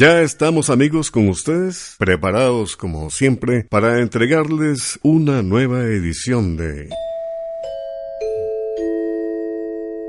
Ya estamos amigos con ustedes, preparados como siempre para entregarles una nueva edición de...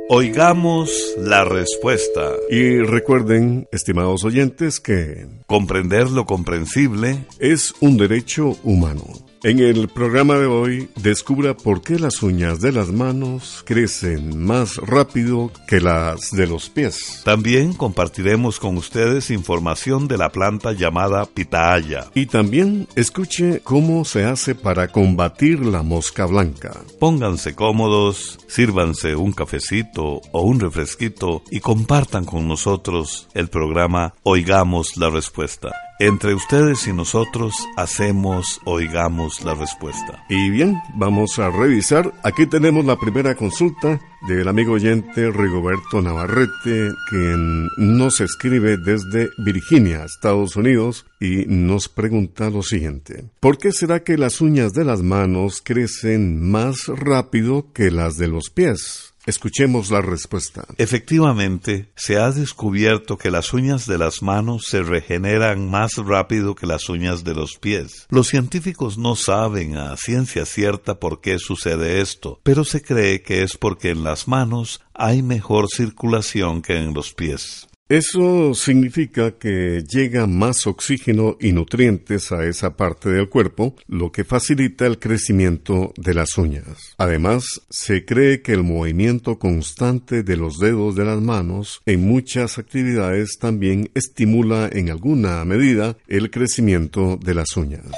Oigamos la respuesta. Y recuerden, estimados oyentes, que... Comprender lo comprensible es un derecho humano. En el programa de hoy, descubra por qué las uñas de las manos crecen más rápido que las de los pies. También compartiremos con ustedes información de la planta llamada pitaya. Y también escuche cómo se hace para combatir la mosca blanca. Pónganse cómodos, sírvanse un cafecito o un refresquito y compartan con nosotros el programa Oigamos la Respuesta. Entre ustedes y nosotros hacemos, oigamos la respuesta. Y bien, vamos a revisar. Aquí tenemos la primera consulta del amigo oyente Rigoberto Navarrete, quien nos escribe desde Virginia, Estados Unidos, y nos pregunta lo siguiente. ¿Por qué será que las uñas de las manos crecen más rápido que las de los pies? Escuchemos la respuesta. Efectivamente, se ha descubierto que las uñas de las manos se regeneran más rápido que las uñas de los pies. Los científicos no saben a ciencia cierta por qué sucede esto, pero se cree que es porque en las manos hay mejor circulación que en los pies. Eso significa que llega más oxígeno y nutrientes a esa parte del cuerpo, lo que facilita el crecimiento de las uñas. Además, se cree que el movimiento constante de los dedos de las manos en muchas actividades también estimula en alguna medida el crecimiento de las uñas.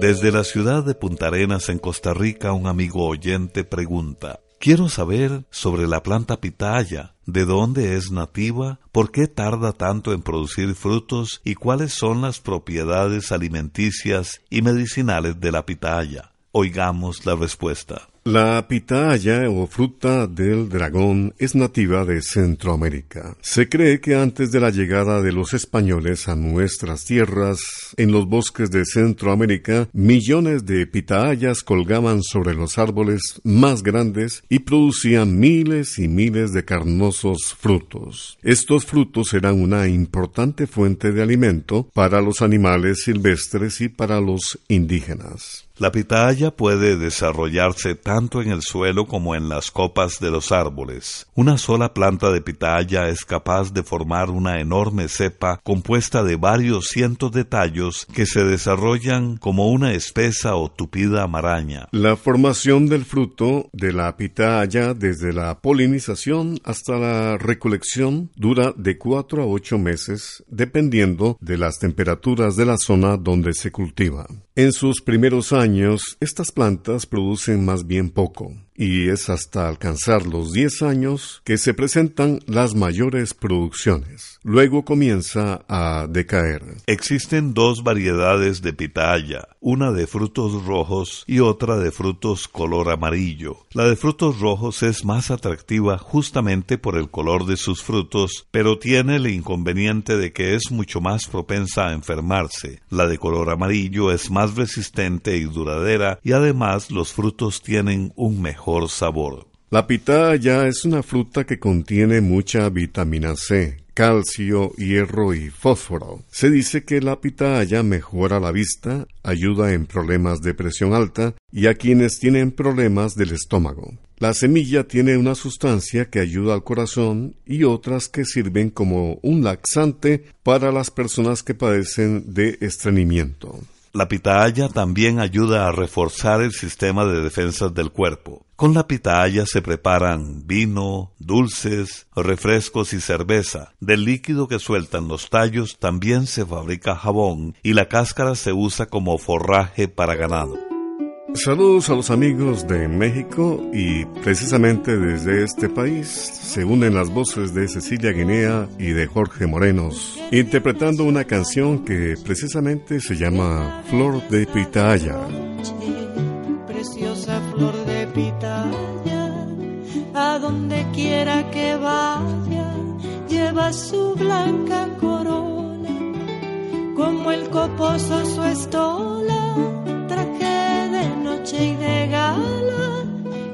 Desde la ciudad de Punta Arenas en Costa Rica, un amigo oyente pregunta Quiero saber sobre la planta pitaya, de dónde es nativa, por qué tarda tanto en producir frutos y cuáles son las propiedades alimenticias y medicinales de la pitaya. Oigamos la respuesta. La pitaya o fruta del dragón es nativa de Centroamérica. Se cree que antes de la llegada de los españoles a nuestras tierras, en los bosques de Centroamérica, millones de pitayas colgaban sobre los árboles más grandes y producían miles y miles de carnosos frutos. Estos frutos eran una importante fuente de alimento para los animales silvestres y para los indígenas. La pitaya puede desarrollarse tanto en el suelo como en las copas de los árboles. Una sola planta de pitaya es capaz de formar una enorme cepa compuesta de varios cientos de tallos que se desarrollan como una espesa o tupida maraña. La formación del fruto de la pitaya desde la polinización hasta la recolección dura de cuatro a ocho meses dependiendo de las temperaturas de la zona donde se cultiva. En sus primeros años, estas plantas producen más bien poco y es hasta alcanzar los 10 años que se presentan las mayores producciones. Luego comienza a decaer. Existen dos variedades de pitaya, una de frutos rojos y otra de frutos color amarillo. La de frutos rojos es más atractiva justamente por el color de sus frutos, pero tiene el inconveniente de que es mucho más propensa a enfermarse. La de color amarillo es más resistente y duradera y además los frutos tienen un mejor sabor. La pitaya es una fruta que contiene mucha vitamina C, calcio, hierro y fósforo. Se dice que la pitaya mejora la vista, ayuda en problemas de presión alta y a quienes tienen problemas del estómago. La semilla tiene una sustancia que ayuda al corazón y otras que sirven como un laxante para las personas que padecen de estreñimiento. La pitaya también ayuda a reforzar el sistema de defensas del cuerpo. Con la pitaya se preparan vino, dulces, refrescos y cerveza. Del líquido que sueltan los tallos también se fabrica jabón y la cáscara se usa como forraje para ganado. Saludos a los amigos de México y precisamente desde este país se unen las voces de Cecilia Guinea y de Jorge Morenos, interpretando una canción que precisamente se llama Flor de Pitaya. Preciosa flor de pitaya, a donde quiera que vaya, lleva su blanca corona, como el coposo su estola y de gala,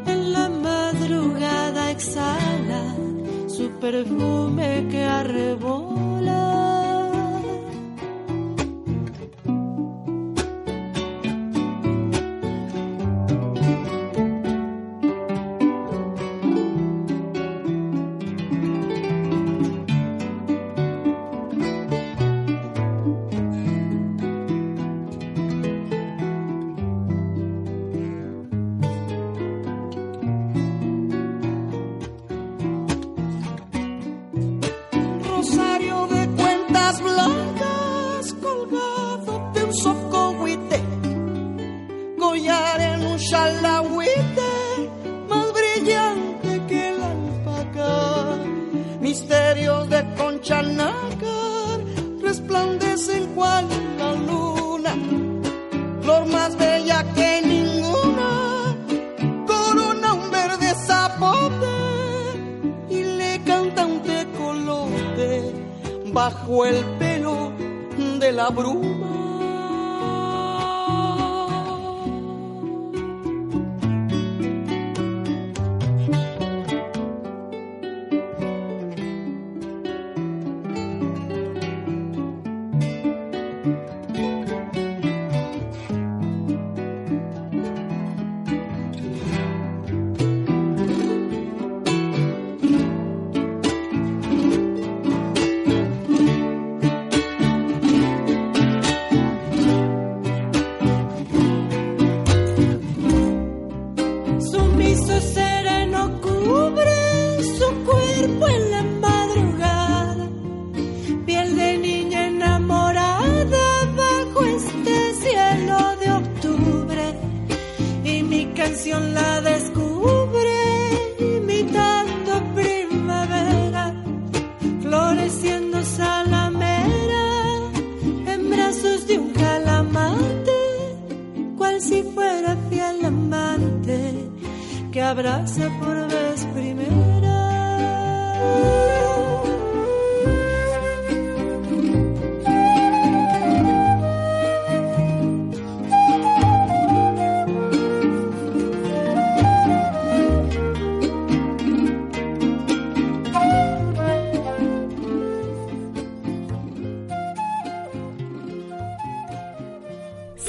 en la madrugada exhala su perfume que arrebola. Bajo el pelo de la bruma.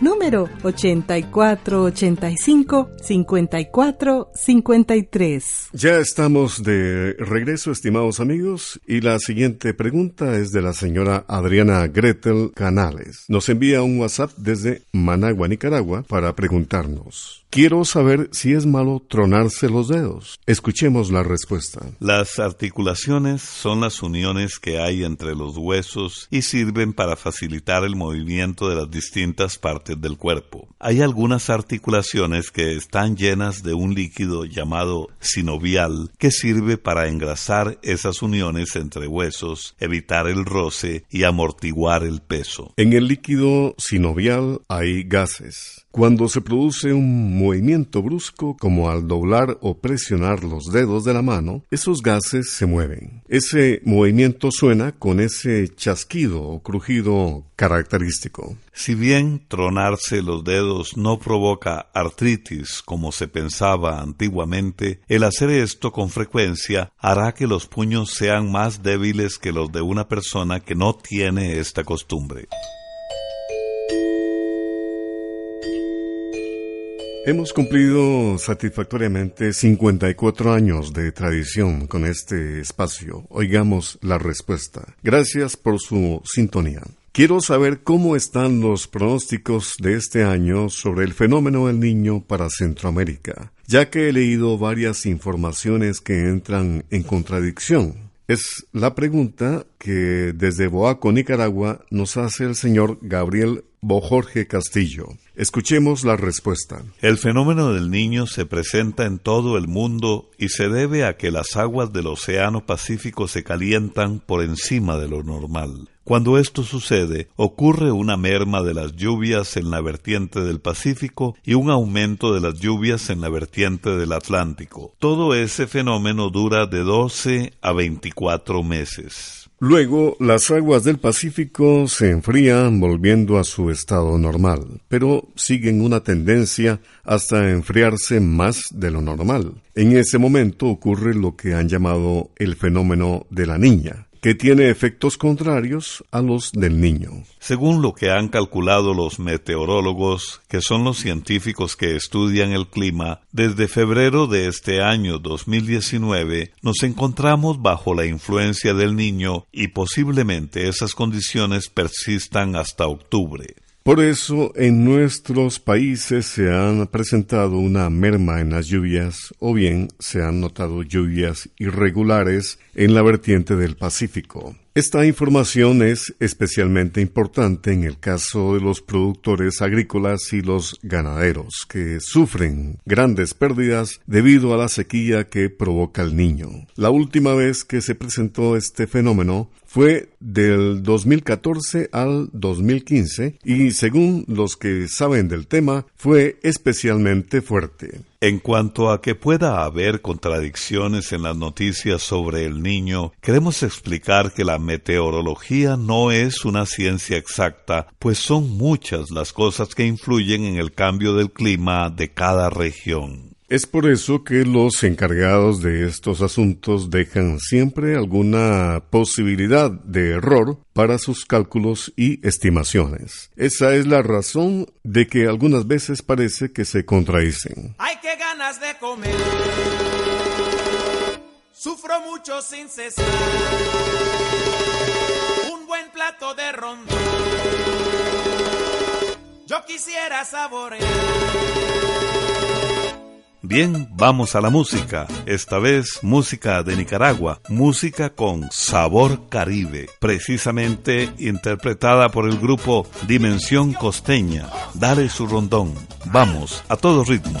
número 8485-5453. Ya estamos de regreso, estimados amigos, y la siguiente pregunta es de la señora Adriana Gretel Canales. Nos envía un WhatsApp desde Managua, Nicaragua, para preguntarnos. Quiero saber si es malo tronarse los dedos. Escuchemos la respuesta. Las articulaciones son las uniones que hay entre los huesos y sirven para facilitar el movimiento de las distintas partes del cuerpo. Hay algunas articulaciones que están llenas de un líquido llamado sinovial que sirve para engrasar esas uniones entre huesos, evitar el roce y amortiguar el peso. En el líquido sinovial hay gases. Cuando se produce un movimiento brusco, como al doblar o presionar los dedos de la mano, esos gases se mueven. Ese movimiento suena con ese chasquido o crujido característico. Si bien tronarse los dedos no provoca artritis como se pensaba antiguamente, el hacer esto con frecuencia hará que los puños sean más débiles que los de una persona que no tiene esta costumbre. Hemos cumplido satisfactoriamente 54 años de tradición con este espacio. Oigamos la respuesta. Gracias por su sintonía. Quiero saber cómo están los pronósticos de este año sobre el fenómeno del niño para Centroamérica, ya que he leído varias informaciones que entran en contradicción. Es la pregunta que desde Boaco, Nicaragua, nos hace el señor Gabriel Bojorge Castillo. Escuchemos la respuesta. El fenómeno del niño se presenta en todo el mundo y se debe a que las aguas del Océano Pacífico se calientan por encima de lo normal. Cuando esto sucede, ocurre una merma de las lluvias en la vertiente del Pacífico y un aumento de las lluvias en la vertiente del Atlántico. Todo ese fenómeno dura de 12 a 24 meses. Luego, las aguas del Pacífico se enfrían volviendo a su estado normal, pero siguen una tendencia hasta enfriarse más de lo normal. En ese momento ocurre lo que han llamado el fenómeno de la niña que tiene efectos contrarios a los del niño. Según lo que han calculado los meteorólogos, que son los científicos que estudian el clima, desde febrero de este año 2019 nos encontramos bajo la influencia del niño y posiblemente esas condiciones persistan hasta octubre. Por eso en nuestros países se han presentado una merma en las lluvias o bien se han notado lluvias irregulares en la vertiente del Pacífico. Esta información es especialmente importante en el caso de los productores agrícolas y los ganaderos, que sufren grandes pérdidas debido a la sequía que provoca el niño. La última vez que se presentó este fenómeno fue del 2014 al 2015 y según los que saben del tema fue especialmente fuerte. En cuanto a que pueda haber contradicciones en las noticias sobre el niño, queremos explicar que la meteorología no es una ciencia exacta, pues son muchas las cosas que influyen en el cambio del clima de cada región. Es por eso que los encargados de estos asuntos dejan siempre alguna posibilidad de error para sus cálculos y estimaciones. Esa es la razón de que algunas veces parece que se contradicen. ¡Ay, qué ganas de comer! Sufro mucho sin cesar. Un buen plato de rondón. Yo quisiera saborear Bien, vamos a la música. Esta vez música de Nicaragua, música con sabor caribe, precisamente interpretada por el grupo Dimensión Costeña. Dale su rondón. Vamos, a todo ritmo.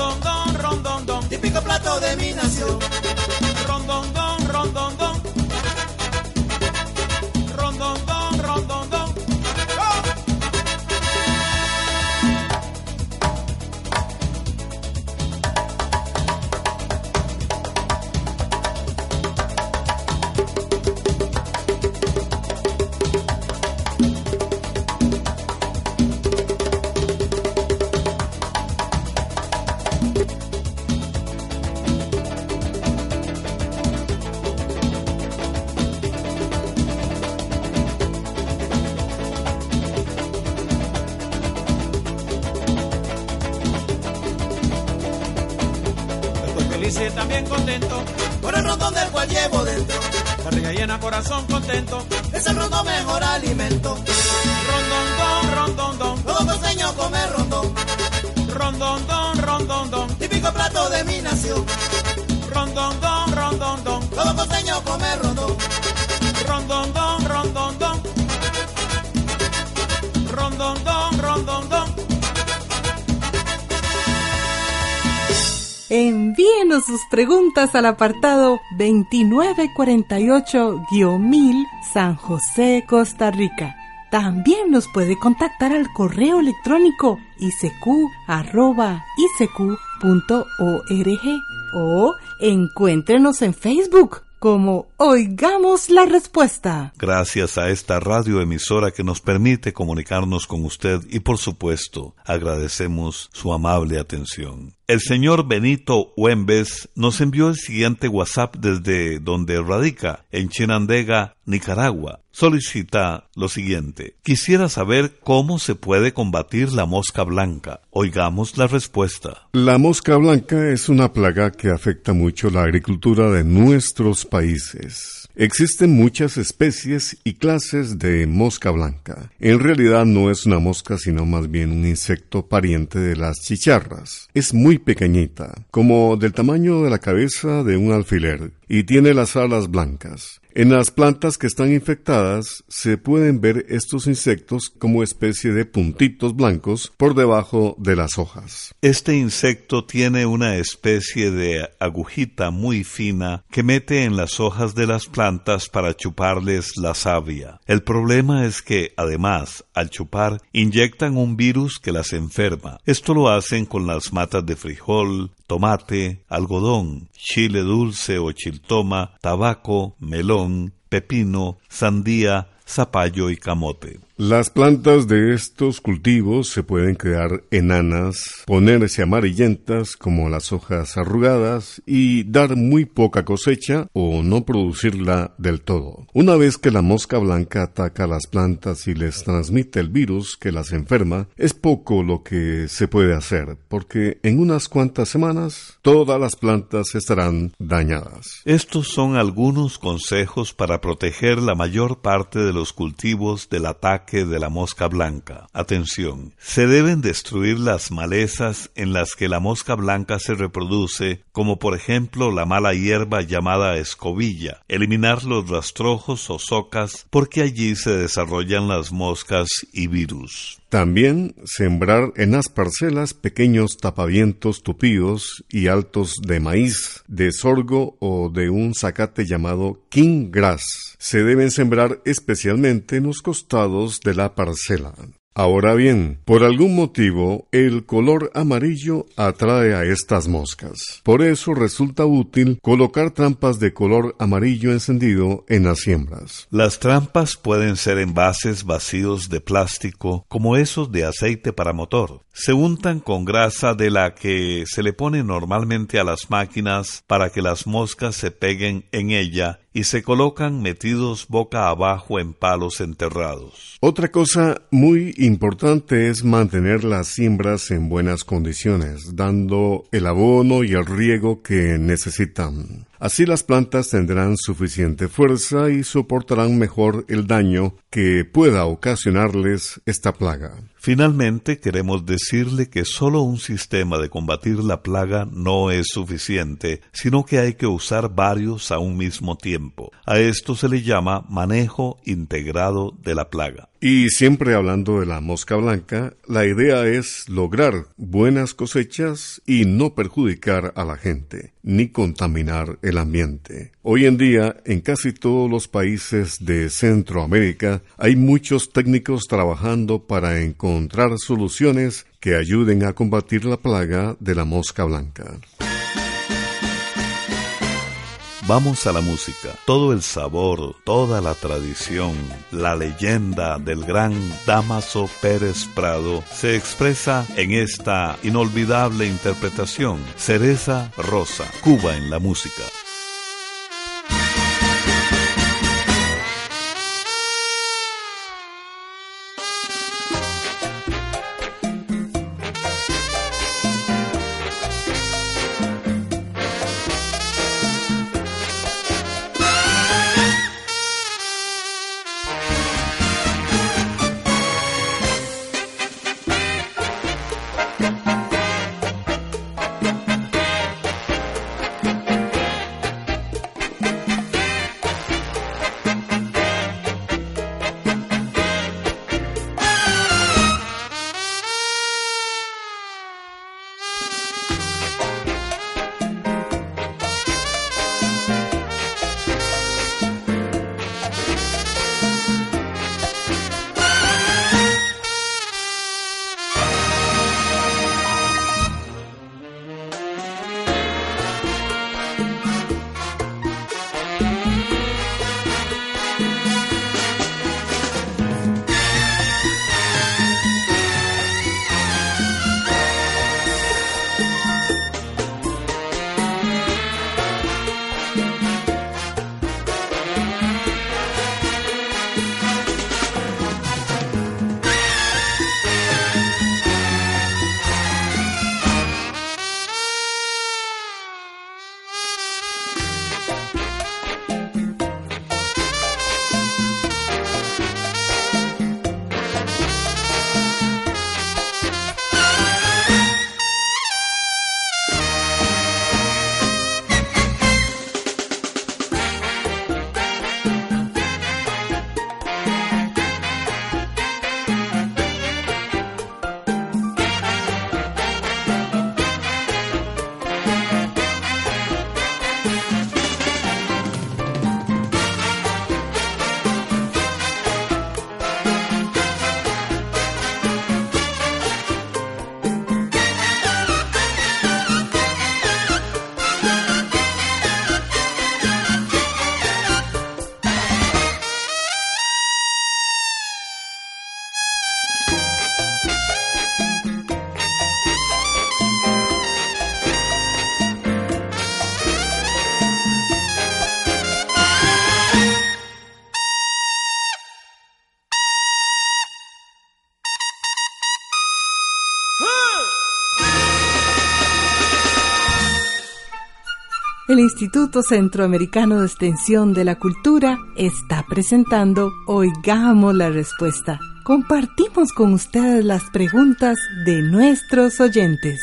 don, don, ron, don, típico plato de mi nación. Corazón contento. Es el rondón mejor alimento. Rondondón, rondondón. Todo costeño come rondón. Rondondón, rondondón. Típico plato de mi nación. Rondondón, rondondón. Todo costeño come rondón. Rondondón, rondondón. Rondondón, rondondón. Envíenos sus preguntas al apartado 2948-1000 San José, Costa Rica. También nos puede contactar al correo electrónico isq.org o encuéntrenos en Facebook como Oigamos la Respuesta. Gracias a esta radioemisora que nos permite comunicarnos con usted y por supuesto agradecemos su amable atención. El señor Benito Huembes nos envió el siguiente WhatsApp desde donde radica, en Chinandega, Nicaragua. Solicita lo siguiente. Quisiera saber cómo se puede combatir la mosca blanca. Oigamos la respuesta. La mosca blanca es una plaga que afecta mucho la agricultura de nuestros países. Existen muchas especies y clases de mosca blanca. En realidad no es una mosca sino más bien un insecto pariente de las chicharras. Es muy pequeñita, como del tamaño de la cabeza de un alfiler, y tiene las alas blancas. En las plantas que están infectadas se pueden ver estos insectos como especie de puntitos blancos por debajo de las hojas. Este insecto tiene una especie de agujita muy fina que mete en las hojas de las plantas para chuparles la savia. El problema es que, además, al chupar, inyectan un virus que las enferma. Esto lo hacen con las matas de frijol, tomate, algodón, chile dulce o chiltoma, tabaco, melón, pepino, sandía, zapallo y camote. Las plantas de estos cultivos se pueden quedar enanas, ponerse amarillentas como las hojas arrugadas y dar muy poca cosecha o no producirla del todo. Una vez que la mosca blanca ataca las plantas y les transmite el virus que las enferma, es poco lo que se puede hacer, porque en unas cuantas semanas todas las plantas estarán dañadas. Estos son algunos consejos para proteger la mayor parte de los cultivos del ataque de la mosca blanca. Atención, se deben destruir las malezas en las que la mosca blanca se reproduce, como por ejemplo la mala hierba llamada escobilla, eliminar los rastrojos o socas porque allí se desarrollan las moscas y virus. También sembrar en las parcelas pequeños tapavientos tupidos y altos de maíz, de sorgo o de un zacate llamado king grass. Se deben sembrar especialmente en los costados de la parcela. Ahora bien, por algún motivo, el color amarillo atrae a estas moscas. Por eso resulta útil colocar trampas de color amarillo encendido en las siembras. Las trampas pueden ser envases vacíos de plástico, como esos de aceite para motor. Se untan con grasa de la que se le pone normalmente a las máquinas para que las moscas se peguen en ella y se colocan metidos boca abajo en palos enterrados. Otra cosa muy importante es mantener las siembras en buenas condiciones, dando el abono y el riego que necesitan. Así las plantas tendrán suficiente fuerza y soportarán mejor el daño que pueda ocasionarles esta plaga. Finalmente, queremos decirle que solo un sistema de combatir la plaga no es suficiente, sino que hay que usar varios a un mismo tiempo. A esto se le llama manejo integrado de la plaga. Y siempre hablando de la mosca blanca, la idea es lograr buenas cosechas y no perjudicar a la gente, ni contaminar el ambiente. Hoy en día, en casi todos los países de Centroamérica, hay muchos técnicos trabajando para encontrar soluciones que ayuden a combatir la plaga de la mosca blanca. Vamos a la música. Todo el sabor, toda la tradición, la leyenda del gran Damaso Pérez Prado se expresa en esta inolvidable interpretación. Cereza Rosa, Cuba en la música. El Instituto Centroamericano de Extensión de la Cultura está presentando Oigamos la Respuesta. Compartimos con ustedes las preguntas de nuestros oyentes.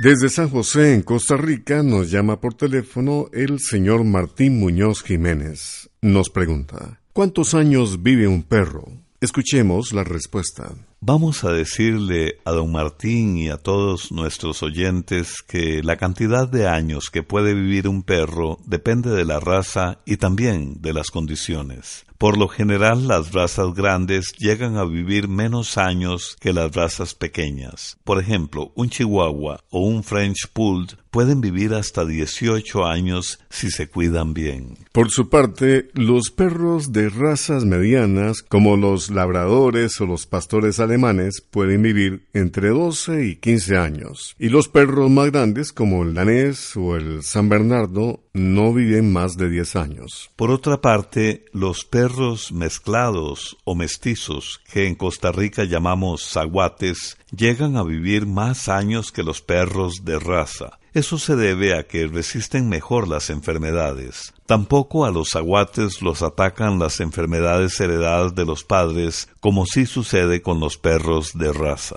Desde San José, en Costa Rica, nos llama por teléfono el señor Martín Muñoz Jiménez. Nos pregunta, ¿cuántos años vive un perro? Escuchemos la respuesta. Vamos a decirle a don Martín y a todos nuestros oyentes que la cantidad de años que puede vivir un perro depende de la raza y también de las condiciones. Por lo general, las razas grandes llegan a vivir menos años que las razas pequeñas. Por ejemplo, un chihuahua o un French Poodle pueden vivir hasta 18 años si se cuidan bien. Por su parte, los perros de razas medianas, como los labradores o los pastores alemanes, pueden vivir entre 12 y 15 años. Y los perros más grandes, como el danés o el San Bernardo, no viven más de 10 años. Por otra parte, los perros mezclados o mestizos, que en Costa Rica llamamos zaguates, llegan a vivir más años que los perros de raza. Eso se debe a que resisten mejor las enfermedades. Tampoco a los zaguates los atacan las enfermedades heredadas de los padres, como sí sucede con los perros de raza.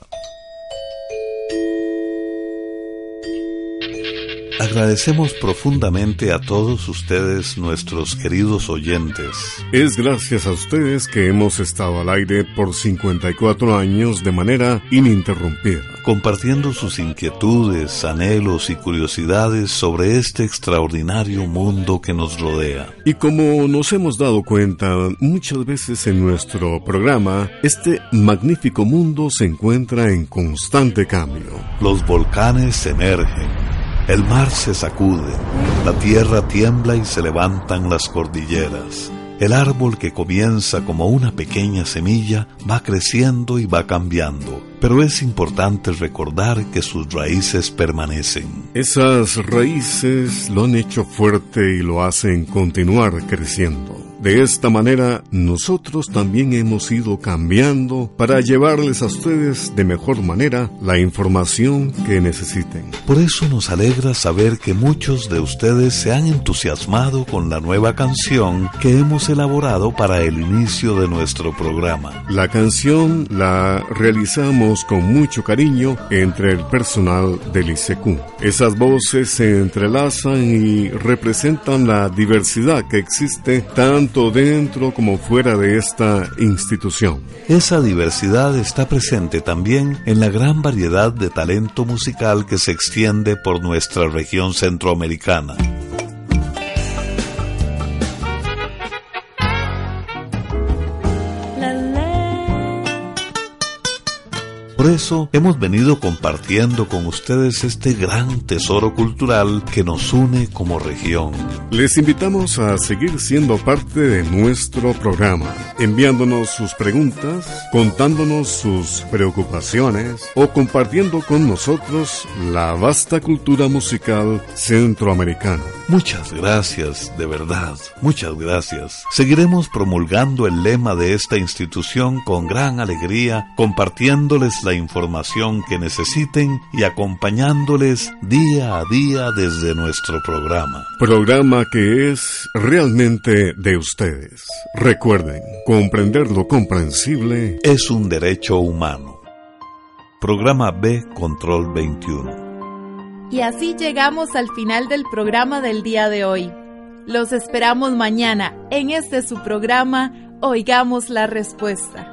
Agradecemos profundamente a todos ustedes, nuestros queridos oyentes. Es gracias a ustedes que hemos estado al aire por 54 años de manera ininterrumpida. Compartiendo sus inquietudes, anhelos y curiosidades sobre este extraordinario mundo que nos rodea. Y como nos hemos dado cuenta muchas veces en nuestro programa, este magnífico mundo se encuentra en constante cambio. Los volcanes emergen el mar se sacude, la tierra tiembla y se levantan las cordilleras. El árbol que comienza como una pequeña semilla va creciendo y va cambiando, pero es importante recordar que sus raíces permanecen. Esas raíces lo han hecho fuerte y lo hacen continuar creciendo. De esta manera, nosotros también hemos ido cambiando para llevarles a ustedes de mejor manera la información que necesiten. Por eso nos alegra saber que muchos de ustedes se han entusiasmado con la nueva canción que hemos elaborado para el inicio de nuestro programa. La canción la realizamos con mucho cariño entre el personal del ICQ. Esas voces se entrelazan y representan la diversidad que existe tanto dentro como fuera de esta institución. Esa diversidad está presente también en la gran variedad de talento musical que se extiende por nuestra región centroamericana. Por eso hemos venido compartiendo con ustedes este gran tesoro cultural que nos une como región. Les invitamos a seguir siendo parte de nuestro programa, enviándonos sus preguntas, contándonos sus preocupaciones o compartiendo con nosotros la vasta cultura musical centroamericana. Muchas gracias, de verdad, muchas gracias. Seguiremos promulgando el lema de esta institución con gran alegría, compartiéndoles la información que necesiten y acompañándoles día a día desde nuestro programa. Programa que es realmente de ustedes. Recuerden, comprender lo comprensible es un derecho humano. Programa B Control 21. Y así llegamos al final del programa del día de hoy. Los esperamos mañana en este su programa Oigamos la Respuesta.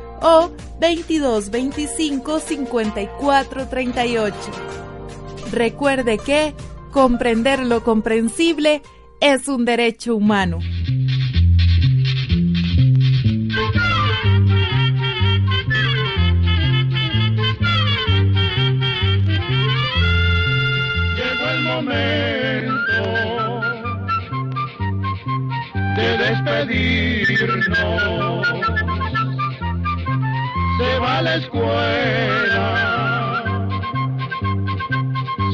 o 2225 5438. Recuerde que comprender lo comprensible es un derecho humano. La escuela,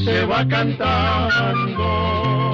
se va cantando